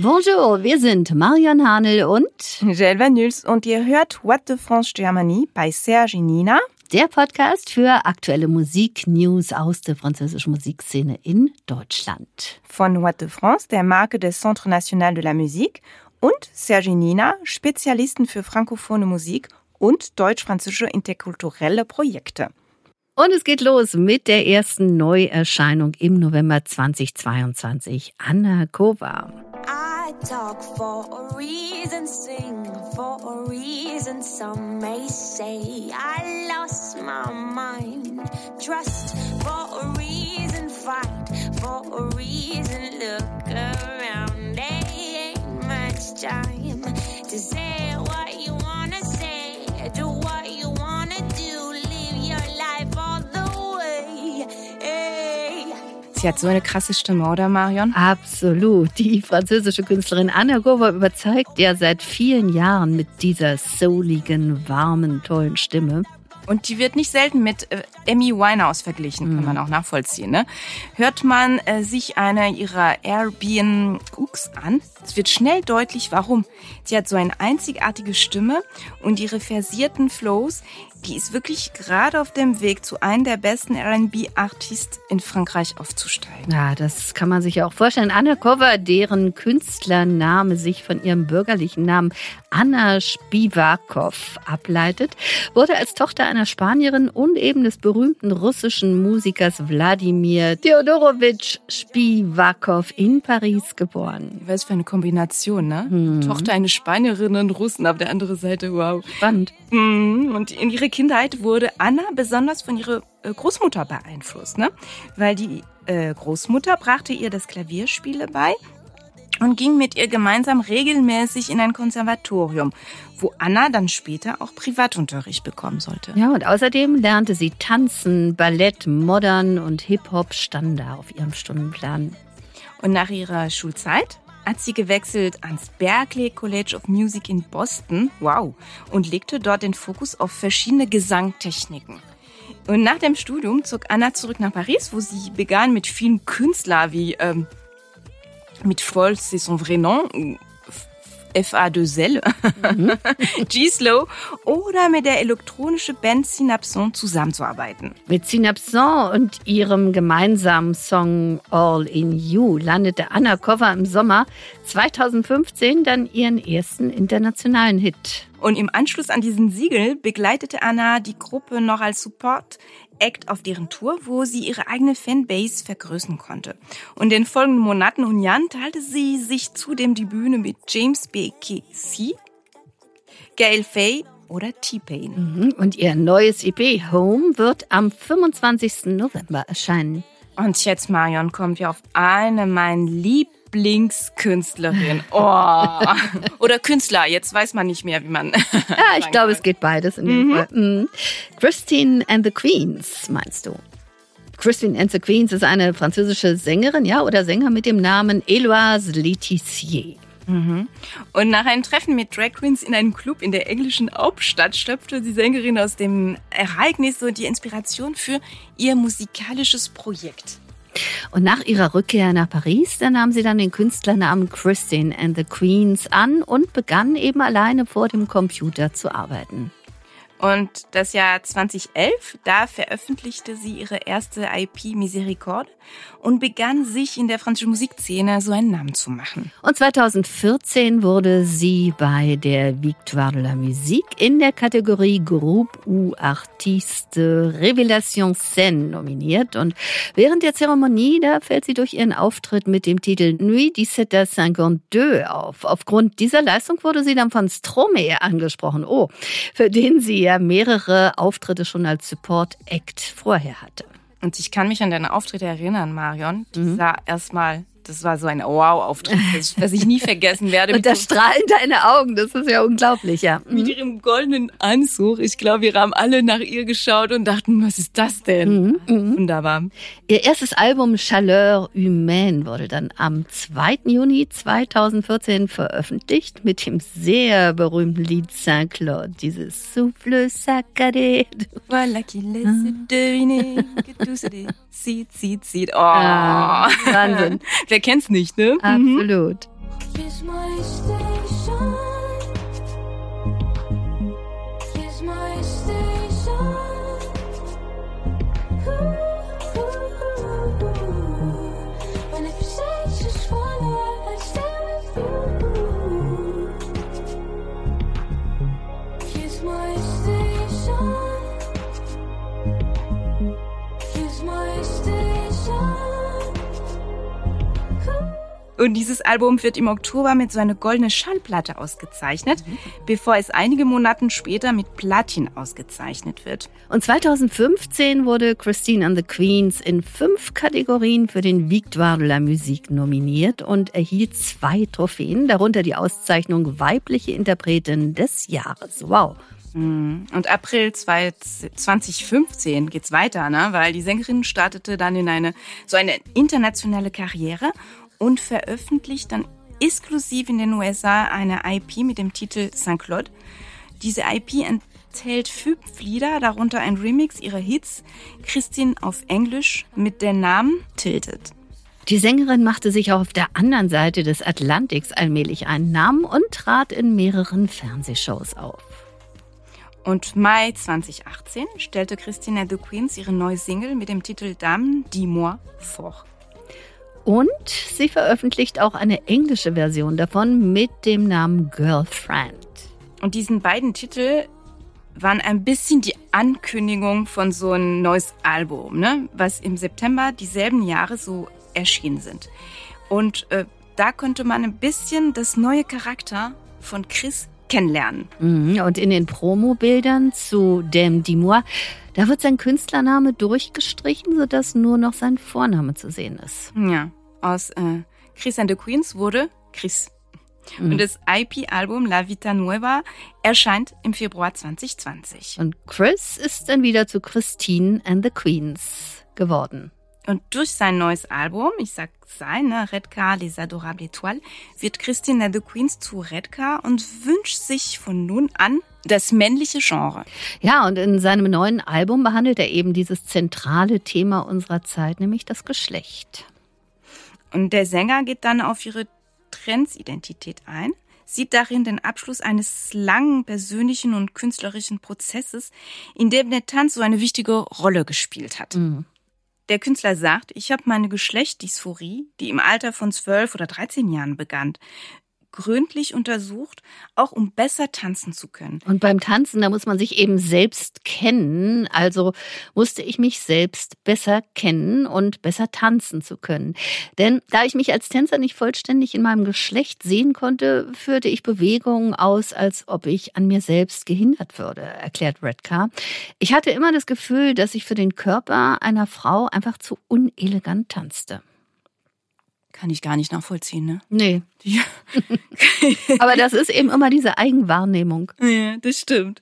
Bonjour, wir sind Marion Hanel und Gel Vanuls und ihr hört What the France Germany bei Serge Nina. Der Podcast für aktuelle Musik-News aus der französischen Musikszene in Deutschland. Von What the France, der Marke des Centre National de la Musique und Serge Nina, Spezialisten für frankophone Musik und deutsch-französische interkulturelle Projekte. Und es geht los mit der ersten Neuerscheinung im November 2022. Anna Kova. Talk for a reason, sing for a reason. Some may say I lost my mind. Trust for a reason, fight for a reason. Look around, there ain't much time to say Sie hat so eine krasse Stimme, oder Marion? Absolut. Die französische Künstlerin Anna Gova überzeugt ja seit vielen Jahren mit dieser souligen, warmen, tollen Stimme. Und die wird nicht selten mit äh, Amy Winehouse verglichen, kann man mhm. auch nachvollziehen. Ne? Hört man äh, sich eine ihrer Airbnb-Cooks an, es wird schnell deutlich, warum. Sie hat so eine einzigartige Stimme und ihre versierten Flows, die ist wirklich gerade auf dem Weg zu einem der besten R&B-Artists in Frankreich aufzusteigen. Ja, das kann man sich ja auch vorstellen. Anna Cover, deren Künstlername sich von ihrem bürgerlichen Namen Anna Spivakov ableitet, wurde als Tochter einer Spanierin und eben des berühmten russischen Musikers Wladimir Theodorowitsch Spivakov in Paris geboren. Was für eine Kombination, ne? Mhm. Tochter eines Spanierin und Russen auf der anderen Seite, wow. Spannend. Mhm. Und in ihrer Kindheit wurde Anna besonders von ihrer äh, Großmutter beeinflusst, ne? Weil die äh, Großmutter brachte ihr das Klavierspiele bei und ging mit ihr gemeinsam regelmäßig in ein Konservatorium, wo Anna dann später auch Privatunterricht bekommen sollte. Ja, und außerdem lernte sie Tanzen, Ballett, Modern und Hip-Hop standen da auf ihrem Stundenplan. Und nach ihrer Schulzeit hat sie gewechselt ans Berklee College of Music in Boston, wow, und legte dort den Fokus auf verschiedene Gesangtechniken. Und nach dem Studium zog Anna zurück nach Paris, wo sie begann mit vielen Künstlern wie ähm, mit Foll, c'est son vrai nom, FA2L, mhm. G-Slow oder mit der elektronischen Band Synapson zusammenzuarbeiten. Mit Synapson und ihrem gemeinsamen Song All in You landete Anna Kova im Sommer 2015 dann ihren ersten internationalen Hit. Und im Anschluss an diesen Siegel begleitete Anna die Gruppe noch als Support Act auf deren Tour, wo sie ihre eigene Fanbase vergrößern konnte. Und in den folgenden Monaten und Jahren teilte sie sich zudem die Bühne mit James B. Casey, Gail Fay oder T-Pain. Mhm. Und ihr neues EP Home wird am 25. November erscheinen. Und jetzt, Marion, kommt ja auf eine meiner Lieb Lieblingskünstlerin. Oh. Oder Künstler, jetzt weiß man nicht mehr, wie man. ja, ich glaube, es geht beides in dem mhm. Fall. Mhm. Christine and the Queens, meinst du? Christine and the Queens ist eine französische Sängerin, ja, oder Sänger mit dem Namen Eloise Letizier. Mhm. Und nach einem Treffen mit Drag Queens in einem Club in der englischen Hauptstadt stöpfte die Sängerin aus dem Ereignis so die Inspiration für ihr musikalisches Projekt. Und nach ihrer Rückkehr nach Paris, da nahm sie dann den Künstlernamen Christine and the Queens an und begann eben alleine vor dem Computer zu arbeiten. Und das Jahr 2011, da veröffentlichte sie ihre erste IP Misericorde und begann sich in der französischen Musikszene so einen Namen zu machen. Und 2014 wurde sie bei der Victoire de la Musique in der Kategorie Groupe ou Artiste Révélation Scène nominiert. Und während der Zeremonie, da fällt sie durch ihren Auftritt mit dem Titel Nuit 1752 auf. Aufgrund dieser Leistung wurde sie dann von Stromae angesprochen. Oh, für den sie ja mehrere Auftritte schon als Support-Act vorher hatte. Und ich kann mich an deine Auftritte erinnern, Marion. Die mhm. sah erstmal das war so ein Wow-Auftritt, das ich nie vergessen werde. Und da strahlen deine Augen, das ist ja unglaublich, ja. Mit mhm. ihrem goldenen Anzug. Ich glaube, wir haben alle nach ihr geschaut und dachten, was ist das denn? Mhm. Mhm. Wunderbar. Ihr erstes Album Chaleur Humaine wurde dann am 2. Juni 2014 veröffentlicht mit dem sehr berühmten Lied Saint-Claude, dieses Souffle saccadé. Voilà qui laisse deviner que tout se décide, zieht, zieht. Oh. Ah, Wahnsinn. Wer kennt's nicht, ne? Absolut. Und dieses Album wird im Oktober mit so einer goldenen Schallplatte ausgezeichnet, mhm. bevor es einige Monate später mit Platin ausgezeichnet wird. Und 2015 wurde Christine and the Queens in fünf Kategorien für den Victoire de la Musique nominiert und erhielt zwei Trophäen, darunter die Auszeichnung Weibliche Interpretin des Jahres. Wow. Mhm. Und April 2015 geht's weiter, ne? weil die Sängerin startete dann in eine so eine internationale Karriere und veröffentlicht dann exklusiv in den USA eine IP mit dem Titel St. Claude. Diese IP enthält fünf Lieder, darunter ein Remix ihrer Hits, Christine auf Englisch mit dem Namen Tilted. Die Sängerin machte sich auch auf der anderen Seite des Atlantiks allmählich einen Namen und trat in mehreren Fernsehshows auf. Und Mai 2018 stellte Christina de Queens ihre neue Single mit dem Titel Dame dis-moi vor. Und sie veröffentlicht auch eine englische Version davon mit dem Namen Girlfriend. Und diesen beiden Titel waren ein bisschen die Ankündigung von so ein neues Album, ne? was im September dieselben Jahre so erschienen sind. Und äh, da konnte man ein bisschen das neue Charakter von Chris kennenlernen. Mhm, und in den Promobildern zu Dem Dimois, da wird sein Künstlername durchgestrichen, sodass nur noch sein Vorname zu sehen ist. Ja aus äh, Chris and the Queens wurde Chris. Mhm. Und das IP-Album La Vita Nueva erscheint im Februar 2020. Und Chris ist dann wieder zu Christine and the Queens geworden. Und durch sein neues Album, ich sag sein, ne, Redcar Les Adorables Étoiles, wird Christine and the Queens zu Redcar und wünscht sich von nun an das männliche Genre. Ja, und in seinem neuen Album behandelt er eben dieses zentrale Thema unserer Zeit, nämlich das Geschlecht. Und der Sänger geht dann auf ihre Transidentität ein, sieht darin den Abschluss eines langen persönlichen und künstlerischen Prozesses, in dem der Tanz so eine wichtige Rolle gespielt hat. Mhm. Der Künstler sagt, ich habe meine Geschlechtsdysphorie, die im Alter von zwölf oder dreizehn Jahren begann, gründlich untersucht, auch um besser tanzen zu können. Und beim Tanzen, da muss man sich eben selbst kennen. Also musste ich mich selbst besser kennen und besser tanzen zu können. Denn da ich mich als Tänzer nicht vollständig in meinem Geschlecht sehen konnte, führte ich Bewegungen aus, als ob ich an mir selbst gehindert würde, erklärt Redcar. Ich hatte immer das Gefühl, dass ich für den Körper einer Frau einfach zu unelegant tanzte kann ich gar nicht nachvollziehen, ne? Nee. Ja. Aber das ist eben immer diese Eigenwahrnehmung. Ja, das stimmt.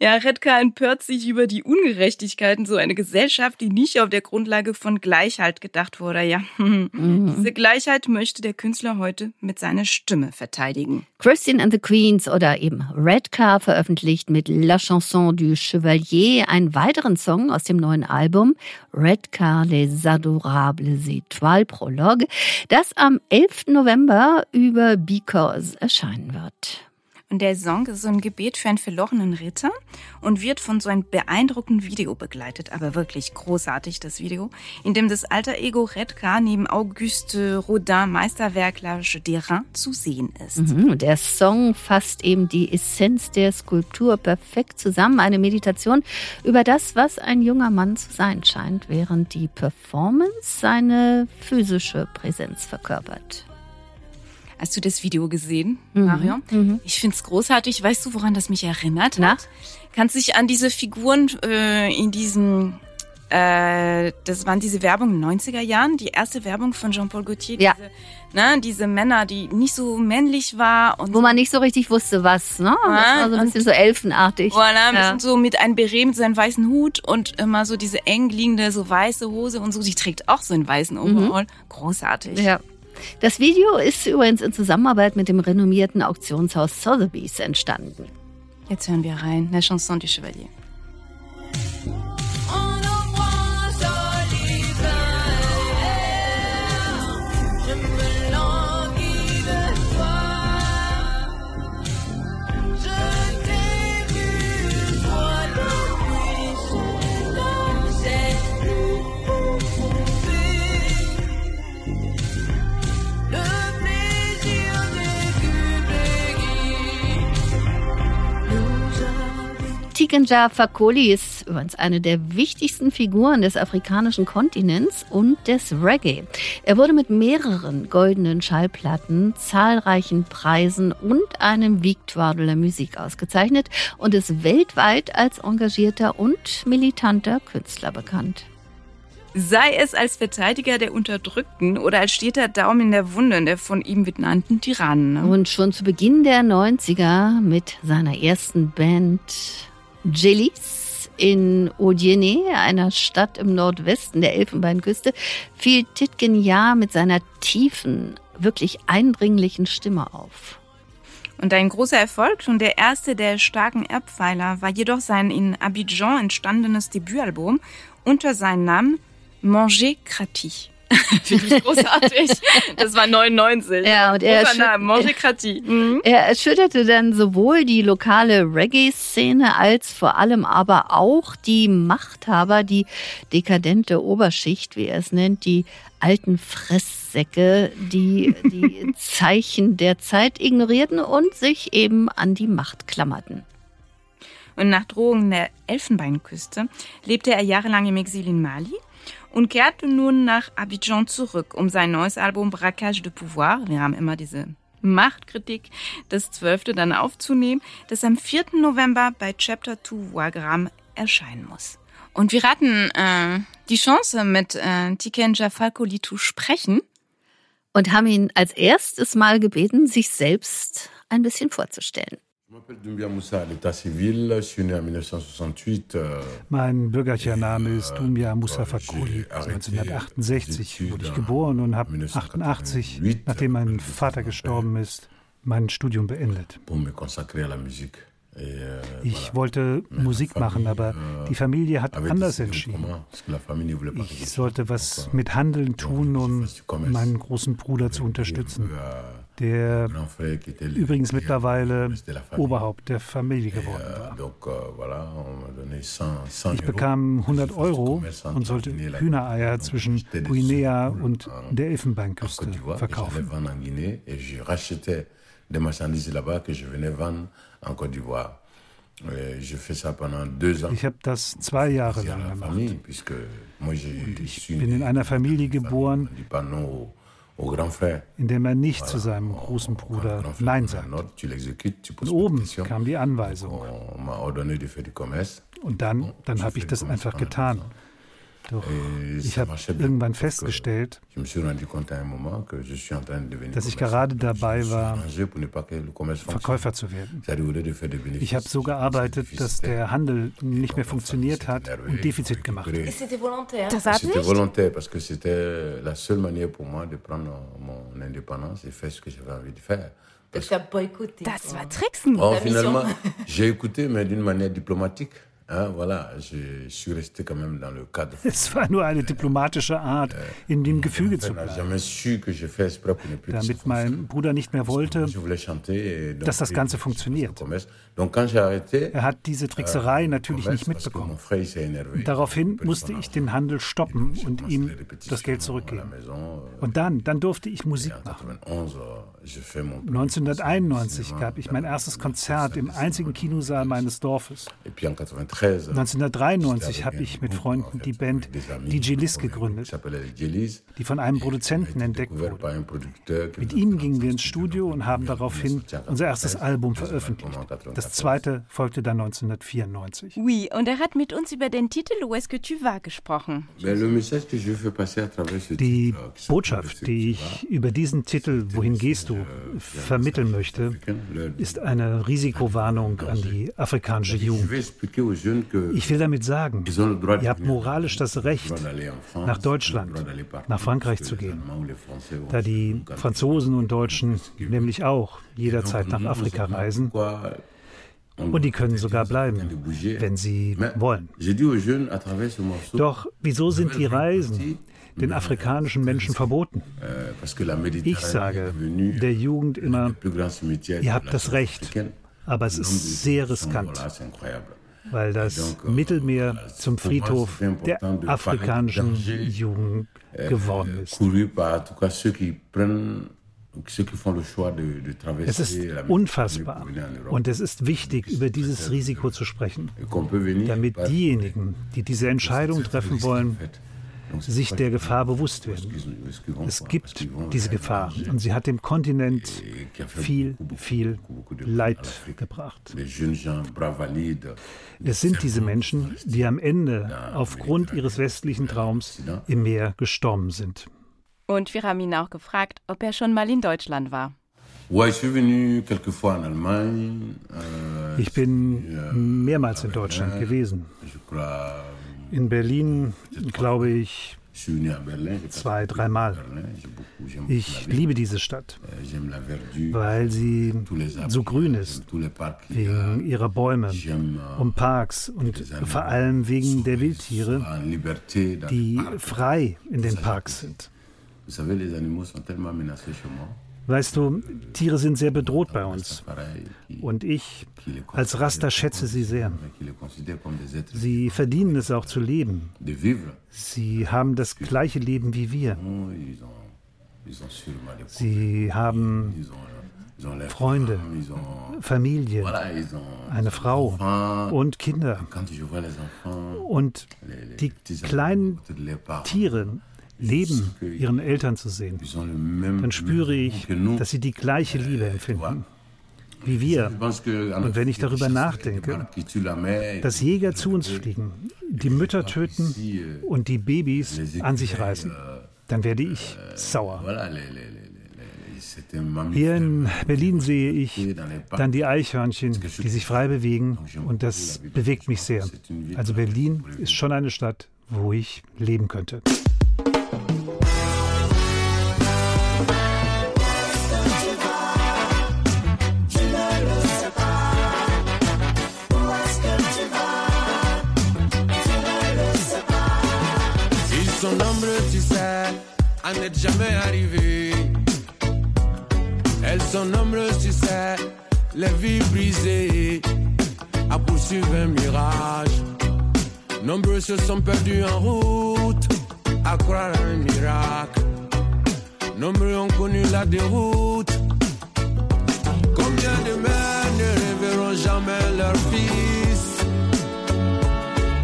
Ja, Redka empört sich über die Ungerechtigkeiten so eine Gesellschaft, die nicht auf der Grundlage von Gleichheit gedacht wurde. Ja, mhm. diese Gleichheit möchte der Künstler heute mit seiner Stimme verteidigen. Christine and the Queens oder eben Redcar veröffentlicht mit La Chanson du Chevalier einen weiteren Song aus dem neuen Album Redcar Les Adorables Étoiles Prologue das am 11. November über Because erscheinen wird. Und der Song ist so ein Gebet für einen verlorenen Ritter und wird von so einem beeindruckenden Video begleitet, aber wirklich großartig das Video, in dem das alter Ego Redka neben Auguste Rodin Meisterwerk L'Age d'Airain zu sehen ist. Mhm, der Song fasst eben die Essenz der Skulptur perfekt zusammen, eine Meditation über das, was ein junger Mann zu sein scheint, während die Performance seine physische Präsenz verkörpert. Hast du das Video gesehen, mhm. Mario? Mhm. Ich find's großartig. Weißt du, woran das mich erinnert Na? hat? Kannst dich an diese Figuren äh, in diesem äh, das waren diese Werbung in den 90er Jahren, die erste Werbung von Jean-Paul Gaultier. Ja. Diese, ne, diese Männer, die nicht so männlich war. Und Wo man nicht so richtig wusste, was. Ne? Das war so ein bisschen so elfenartig. Voilà, ein bisschen so mit einem Beret mit seinem weißen Hut und immer so diese eng liegende, so weiße Hose und so. Sie trägt auch so einen weißen Overall. Mhm. Großartig. Ja. Das Video ist übrigens in Zusammenarbeit mit dem renommierten Auktionshaus Sotheby's entstanden. Jetzt hören wir rein, La Chanson du Chevalier. Tikenja Fakoli ist übrigens eine der wichtigsten Figuren des afrikanischen Kontinents und des Reggae. Er wurde mit mehreren goldenen Schallplatten, zahlreichen Preisen und einem Victoire de la Musique ausgezeichnet und ist weltweit als engagierter und militanter Künstler bekannt. Sei es als Verteidiger der Unterdrückten oder als steter Daumen in der Wunde der von ihm benannten Tyrannen. Ne? Und schon zu Beginn der 90er mit seiner ersten Band Jellies in Odiene, einer Stadt im Nordwesten der Elfenbeinküste, fiel Titgen Ja mit seiner tiefen, wirklich eindringlichen Stimme auf. Und ein großer Erfolg, schon der erste der starken Erbpfeiler, war jedoch sein in Abidjan entstandenes Debütalbum unter seinem Namen Manger Kratie. Finde ich großartig. Das war 99. Ja, und er, mhm. er erschütterte dann sowohl die lokale Reggae-Szene als vor allem aber auch die Machthaber, die dekadente Oberschicht, wie er es nennt, die alten Fresssäcke, die die Zeichen der Zeit ignorierten und sich eben an die Macht klammerten. Und nach Drohungen der Elfenbeinküste lebte er jahrelang im Exil in Mali und kehrte nun nach Abidjan zurück, um sein neues Album Braquage de Pouvoir, wir haben immer diese Machtkritik, das zwölfte dann aufzunehmen, das am 4. November bei Chapter 2 Wagram erscheinen muss. Und wir hatten äh, die Chance, mit äh, Tikenja Falcoli zu sprechen. Und haben ihn als erstes Mal gebeten, sich selbst ein bisschen vorzustellen. Euh, mein bürgerlicher Name ist euh, Doumbia Moussa Fakouli. 1968 wurde ich geboren und habe 88, nachdem mein Vater gestorben ist, mein Studium beendet. Euh, ich wollte Musik machen, aber die Familie hat anders entschieden. Ich sollte was mit Handeln tun, um meinen großen Bruder zu unterstützen, der übrigens mittlerweile Oberhaupt der Familie geworden euh, war. Ich bekam 100 Euro und sollte Hühnereier zwischen Guinea und der Elfenbeinküste verkaufen. des marchandises là-bas que je venais vendre en Côte d'Ivoire. Ich habe das zwei Jahre lang gemacht. Und ich bin in einer Familie geboren, in der man nicht zu seinem großen Bruder Nein sagt. Und oben kam die Anweisung. Und dann, dann habe ich das einfach getan. Doch. Ich habe irgendwann festgestellt, dass ich gerade dabei war, Verkäufer zu werden. Ich habe so gearbeitet, dass der Handel nicht mehr funktioniert hat und Defizit gemacht. hat. Das war nicht? volontaire, parce que c'était la seule manière pour moi de prendre faire. Das war Tricksen. Oh, finalement, j'ai écouté, mais d'une manière diplomatique. Es war nur eine diplomatische Art, in dem Gefüge zu bleiben. Damit mein Bruder nicht mehr wollte, dass das Ganze funktioniert. Er hat diese Trickserei euh, natürlich nicht mitbekommen. Daraufhin musste ich den Handel stoppen und ihm das Geld zurückgeben. Und dann, dann durfte ich Musik machen. 1991 gab ich mein erstes Konzert im einzigen Kinosaal meines Dorfes. 1993 habe ich mit Freunden die Band DJ Liz gegründet, die von einem Produzenten entdeckt wurde. Mit ihm gingen wir ins Studio und haben daraufhin unser erstes Album veröffentlicht. Das zweite folgte dann 1994. Oui, und er hat mit uns über den Titel Où est-ce que tu vas gesprochen. Die Botschaft, die ich über diesen Titel Wohin gehst du vermitteln möchte, ist eine Risikowarnung an die afrikanische Jugend. Ich will damit sagen, ihr habt moralisch das Recht, nach Deutschland, nach Frankreich zu gehen, da die Franzosen und Deutschen nämlich auch jederzeit nach Afrika reisen. Und die können sogar bleiben, wenn sie wollen. Doch wieso sind die Reisen den afrikanischen Menschen verboten? Ich sage der Jugend immer, ihr habt das Recht, aber es ist sehr riskant weil das Mittelmeer zum Friedhof der afrikanischen Jugend geworden ist. Es ist unfassbar. und es ist wichtig, über dieses Risiko zu sprechen, damit diejenigen, die diese Entscheidung treffen wollen, sich der Gefahr bewusst werden. Es gibt diese Gefahr und sie hat dem Kontinent viel, viel Leid gebracht. Es sind diese Menschen, die am Ende aufgrund ihres westlichen Traums im Meer gestorben sind. Und wir haben ihn auch gefragt, ob er schon mal in Deutschland war. Ich bin mehrmals in Deutschland gewesen. In Berlin, glaube ich, zwei, dreimal. Ich liebe diese Stadt, weil sie so grün ist, wegen ihrer Bäume und Parks und vor allem wegen der Wildtiere, die frei in den Parks sind. Weißt du, Tiere sind sehr bedroht bei uns. Und ich als Raster schätze sie sehr. Sie verdienen es auch zu leben. Sie haben das gleiche Leben wie wir. Sie haben Freunde, Familie, eine Frau und Kinder. Und die kleinen Tiere, Leben ihren Eltern zu sehen, dann spüre ich, dass sie die gleiche Liebe empfinden wie wir. Und wenn ich darüber nachdenke, dass Jäger zu uns fliegen, die Mütter töten und die Babys an sich reißen, dann werde ich sauer. Hier in Berlin sehe ich dann die Eichhörnchen, die sich frei bewegen und das bewegt mich sehr. Also Berlin ist schon eine Stadt, wo ich leben könnte. N'êtes jamais arrivé. Elles sont nombreuses, tu sais, les vies brisées à poursuivre un mirage. Nombreux se sont perdus en route à croire à un miracle. Nombreux ont connu la déroute. Combien de mères ne reverront jamais leur fils?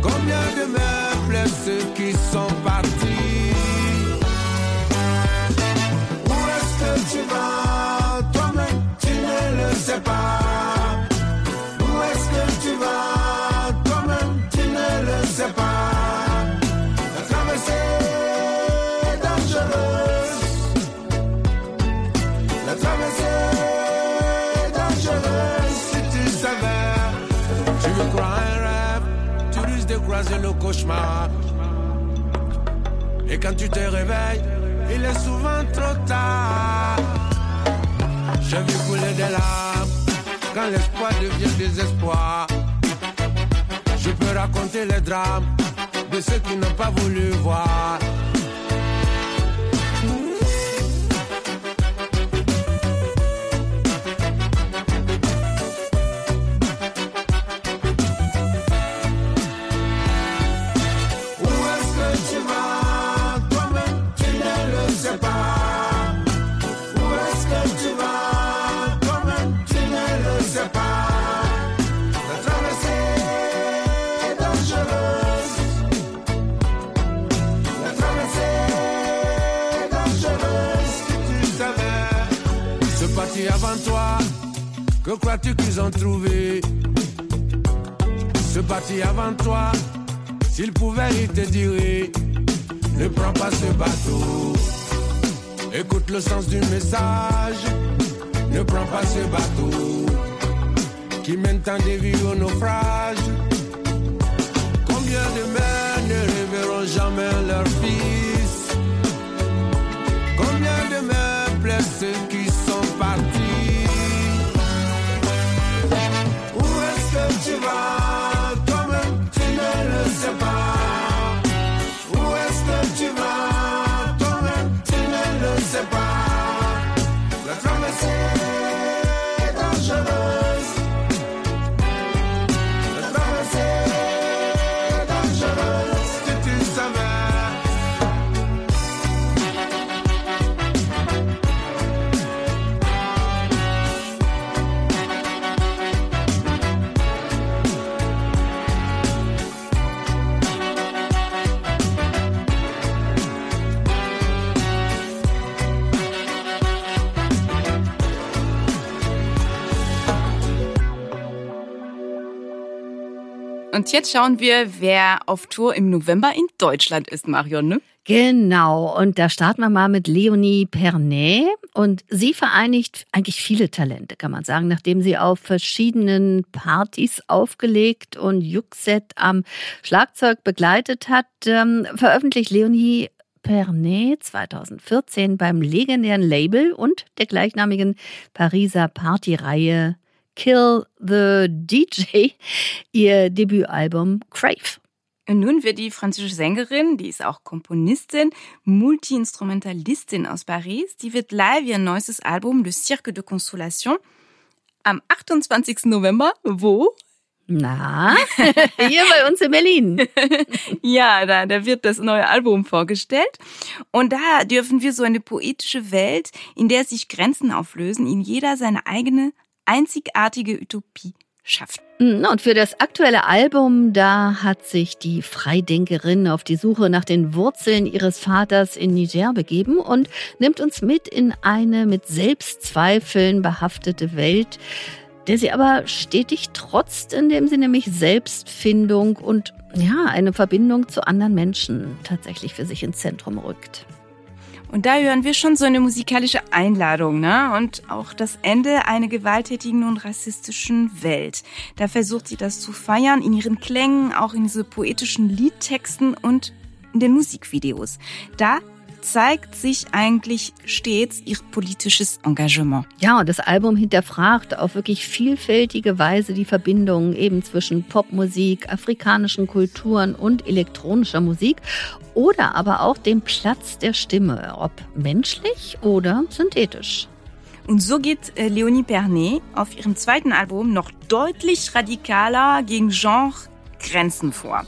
Combien de mères blessent ceux qui sont partis? Pas. Où est-ce que tu vas, toi-même tu ne le sais pas. La traversée est dangereuse. La traversée est dangereuse. Si tu savais, tu veux croire un rêve, tu risques de croiser le cauchemar. Et quand tu te réveilles, il est souvent trop tard. J'ai vu couler des larmes quand l'espoir devient désespoir. Je peux raconter les drames de ceux qui n'ont pas voulu voir. Que crois-tu qu'ils ont trouvé Ce parti avant toi, s'ils pouvaient, ils te diraient Ne prends pas ce bateau. Écoute le sens du message. Ne prends pas ce bateau qui mène tant de vies au naufrage. Combien de mères ne reverront jamais leur Und jetzt schauen wir, wer auf Tour im November in Deutschland ist, Marion, ne? Genau, und da starten wir mal mit Leonie Pernet. Und sie vereinigt eigentlich viele Talente, kann man sagen, nachdem sie auf verschiedenen Partys aufgelegt und Juxet am Schlagzeug begleitet hat, ähm, veröffentlicht Leonie Pernet 2014 beim legendären Label und der gleichnamigen Pariser Partyreihe Kill the DJ ihr Debütalbum Crave. Und nun wird die französische Sängerin, die ist auch Komponistin, Multi-Instrumentalistin aus Paris, die wird live ihr neuestes Album Le Cirque de Consolation am 28. November, wo? Na, hier bei uns in Berlin. ja, da, da wird das neue Album vorgestellt. Und da dürfen wir so eine poetische Welt, in der sich Grenzen auflösen, in jeder seine eigene einzigartige Utopie schafft. Mm, und für das aktuelle Album, da hat sich die Freidenkerin auf die Suche nach den Wurzeln ihres Vaters in Niger begeben und nimmt uns mit in eine mit Selbstzweifeln behaftete Welt, der sie aber stetig trotzt, indem sie nämlich Selbstfindung und ja, eine Verbindung zu anderen Menschen tatsächlich für sich ins Zentrum rückt. Und da hören wir schon so eine musikalische Einladung, ne? Und auch das Ende einer gewalttätigen und rassistischen Welt. Da versucht sie das zu feiern in ihren Klängen, auch in diese poetischen Liedtexten und in den Musikvideos. Da zeigt sich eigentlich stets ihr politisches Engagement. Ja, und das Album hinterfragt auf wirklich vielfältige Weise die Verbindungen eben zwischen Popmusik, afrikanischen Kulturen und elektronischer Musik oder aber auch dem Platz der Stimme, ob menschlich oder synthetisch. Und so geht äh, Leonie Pernet auf ihrem zweiten Album noch deutlich radikaler gegen Genre-Grenzen vor.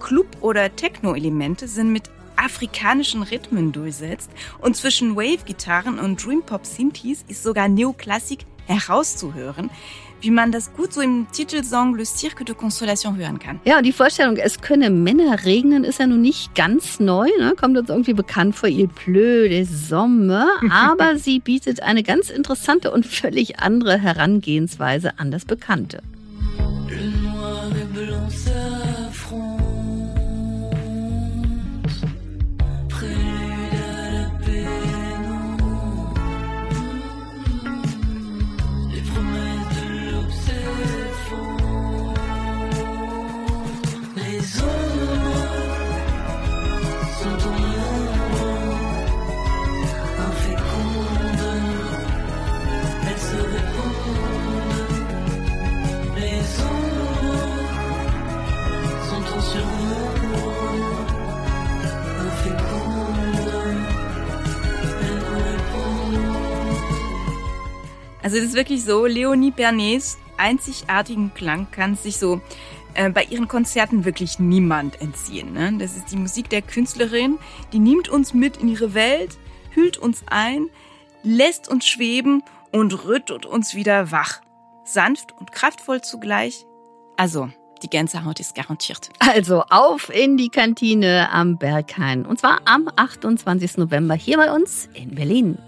Club- oder Techno-Elemente sind mit afrikanischen Rhythmen durchsetzt und zwischen Wave-Gitarren und Dream-Pop-Synthes ist sogar Neoklassik herauszuhören, wie man das gut so im Titelsong Le Cirque de Consolation hören kann. Ja, und die Vorstellung, es könne Männer regnen, ist ja nun nicht ganz neu, ne? kommt uns irgendwie bekannt vor, Il pleut des Sommer, aber sie bietet eine ganz interessante und völlig andere Herangehensweise an das Bekannte. Also das ist wirklich so, Leonie Bernets einzigartigen Klang kann sich so äh, bei ihren Konzerten wirklich niemand entziehen. Ne? Das ist die Musik der Künstlerin, die nimmt uns mit in ihre Welt, hüllt uns ein, lässt uns schweben und rüttelt uns wieder wach. Sanft und kraftvoll zugleich. Also, die Gänsehaut ist garantiert. Also auf in die Kantine am Berghain. Und zwar am 28. November hier bei uns in Berlin.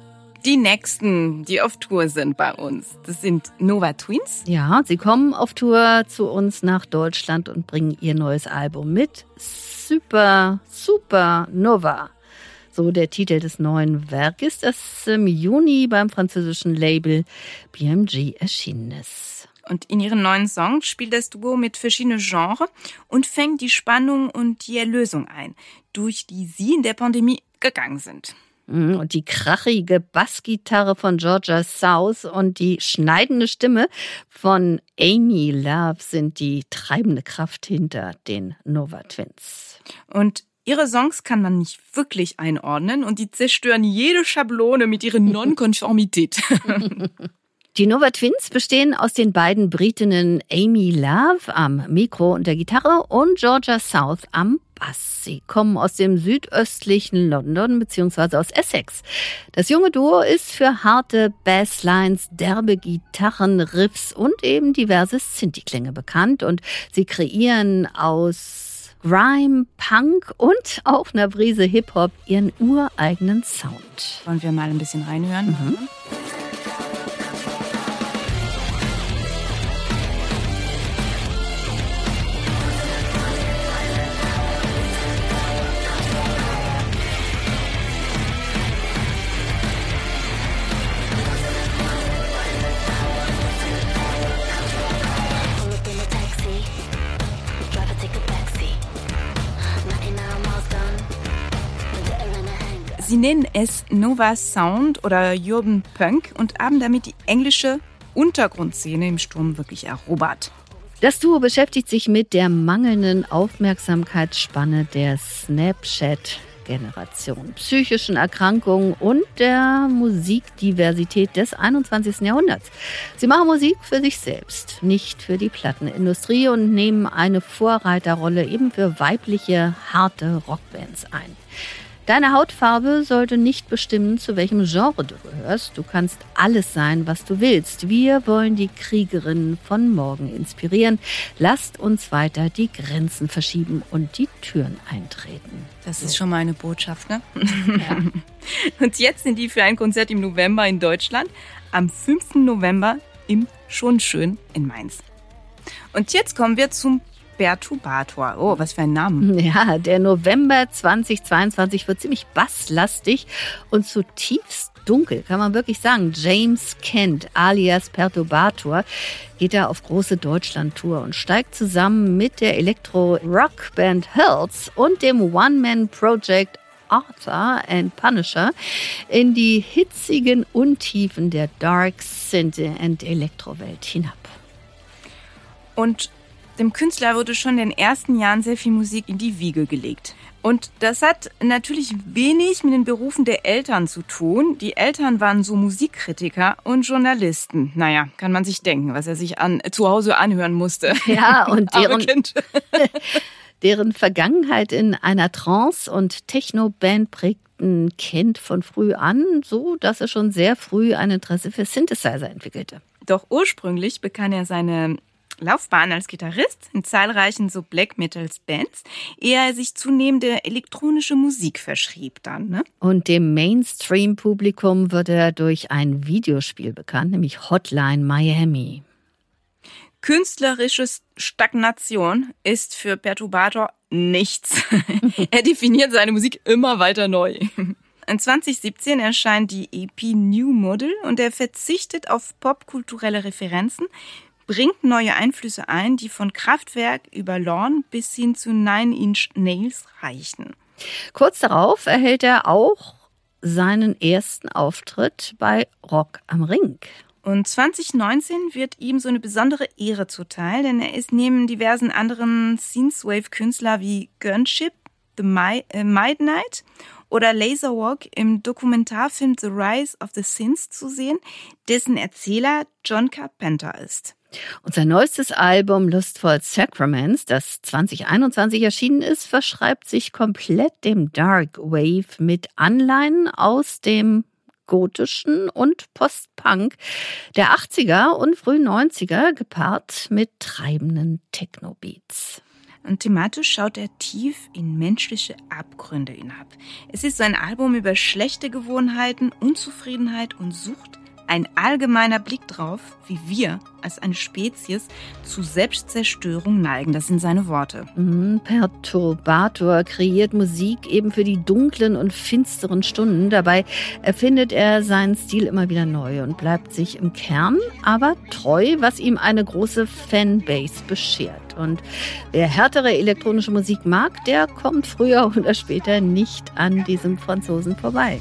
Die nächsten, die auf Tour sind bei uns, das sind Nova Twins. Ja, sie kommen auf Tour zu uns nach Deutschland und bringen ihr neues Album mit. Super, super Nova. So der Titel des neuen Werkes, das im Juni beim französischen Label BMG erschienen ist. Und in ihren neuen Songs spielt das Duo mit verschiedenen Genres und fängt die Spannung und die Erlösung ein, durch die sie in der Pandemie gegangen sind. Mhm, und die krachige Bassgitarre von Georgia South und die schneidende Stimme von Amy Love sind die treibende Kraft hinter den Nova Twins. Und ihre Songs kann man nicht wirklich einordnen und die zerstören jede Schablone mit ihrer Nonkonformität. Die Nova Twins bestehen aus den beiden Britinnen Amy Love am Mikro und der Gitarre und Georgia South am Bass. Sie kommen aus dem südöstlichen London bzw. aus Essex. Das junge Duo ist für harte Basslines, derbe Gitarren, Riffs und eben diverse Synthi-Klänge bekannt und sie kreieren aus Grime, Punk und auch einer Brise Hip-Hop ihren ureigenen Sound. Wollen wir mal ein bisschen reinhören? Mhm. Sie nennen es Nova Sound oder Urban Punk und haben damit die englische Untergrundszene im Sturm wirklich erobert. Das Duo beschäftigt sich mit der mangelnden Aufmerksamkeitsspanne der Snapchat Generation, psychischen Erkrankungen und der Musikdiversität des 21. Jahrhunderts. Sie machen Musik für sich selbst, nicht für die Plattenindustrie und nehmen eine Vorreiterrolle eben für weibliche, harte Rockbands ein. Deine Hautfarbe sollte nicht bestimmen, zu welchem Genre du gehörst. Du kannst alles sein, was du willst. Wir wollen die Kriegerinnen von morgen inspirieren. Lasst uns weiter die Grenzen verschieben und die Türen eintreten. Das ist schon mal eine Botschaft, ne? Ja. und jetzt sind die für ein Konzert im November in Deutschland, am 5. November im Schon schön in Mainz. Und jetzt kommen wir zum Perturbator. Oh, was für ein Name. Ja, der November 2022 wird ziemlich basslastig und zutiefst dunkel, kann man wirklich sagen. James Kent alias Perturbator geht da auf große Deutschland-Tour und steigt zusammen mit der Elektro-Rock-Band Hells und dem One-Man-Project Arthur and Punisher in die hitzigen Untiefen der Dark Synth and Elektrowelt hinab. Und dem Künstler wurde schon in den ersten Jahren sehr viel Musik in die Wiege gelegt. Und das hat natürlich wenig mit den Berufen der Eltern zu tun. Die Eltern waren so Musikkritiker und Journalisten. Naja, kann man sich denken, was er sich an, zu Hause anhören musste. Ja, und deren, deren Vergangenheit in einer Trance- und Techno-Band prägten Kind von früh an, so dass er schon sehr früh ein Interesse für Synthesizer entwickelte. Doch ursprünglich begann er seine Laufbahn als Gitarrist in zahlreichen so Black Metals Bands, ehe er sich zunehmend der elektronische Musik verschrieb dann. Ne? Und dem Mainstream-Publikum wird er durch ein Videospiel bekannt, nämlich Hotline Miami. Künstlerische Stagnation ist für Perturbator nichts. er definiert seine Musik immer weiter neu. In 2017 erscheint die EP New Model und er verzichtet auf popkulturelle Referenzen, bringt neue Einflüsse ein, die von Kraftwerk über Lorn bis hin zu Nine Inch Nails reichen. Kurz darauf erhält er auch seinen ersten Auftritt bei Rock am Ring. Und 2019 wird ihm so eine besondere Ehre zuteil, denn er ist neben diversen anderen Synthwave-Künstler wie Gunship, The äh, Midnight oder Laserwalk im Dokumentarfilm The Rise of the Synths zu sehen, dessen Erzähler John Carpenter ist. Und sein neuestes Album Lustful Sacraments, das 2021 erschienen ist, verschreibt sich komplett dem Dark Wave mit Anleihen aus dem gotischen und Post-Punk der 80er und frühen 90er gepaart mit treibenden Techno-Beats. Und thematisch schaut er tief in menschliche Abgründe hinab. Es ist ein Album über schlechte Gewohnheiten, Unzufriedenheit und Sucht, ein allgemeiner Blick drauf, wie wir als eine Spezies zu Selbstzerstörung neigen. Das sind seine Worte. Mhm, Perturbator kreiert Musik eben für die dunklen und finsteren Stunden. Dabei erfindet er seinen Stil immer wieder neu und bleibt sich im Kern aber treu, was ihm eine große Fanbase beschert. Und wer härtere elektronische Musik mag, der kommt früher oder später nicht an diesem Franzosen vorbei.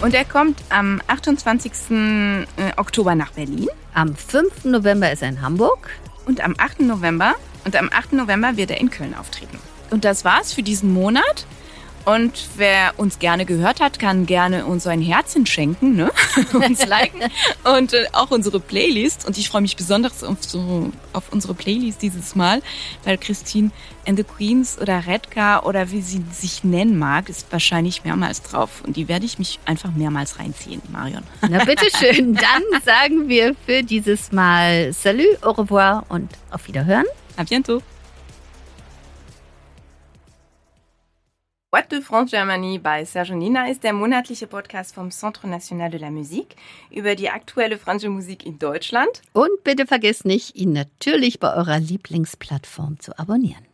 Und er kommt am 28. Äh, Oktober nach Berlin. Am 5. November ist er in Hamburg. Und am 8. November und am 8. November wird er in Köln auftreten. Und das war's für diesen Monat. Und wer uns gerne gehört hat, kann gerne uns so ein Herzchen schenken, ne? uns liken und äh, auch unsere Playlist. Und ich freue mich besonders auf, so, auf unsere Playlist dieses Mal, weil Christine and the Queens oder Redcar oder wie sie sich nennen mag, ist wahrscheinlich mehrmals drauf. Und die werde ich mich einfach mehrmals reinziehen, Marion. Na bitteschön, dann sagen wir für dieses Mal Salut, au revoir und auf Wiederhören. A bientôt. What de France Germany bei Serge Nina ist der monatliche Podcast vom Centre National de la Musique über die aktuelle französische Musik in Deutschland. Und bitte vergesst nicht, ihn natürlich bei eurer Lieblingsplattform zu abonnieren.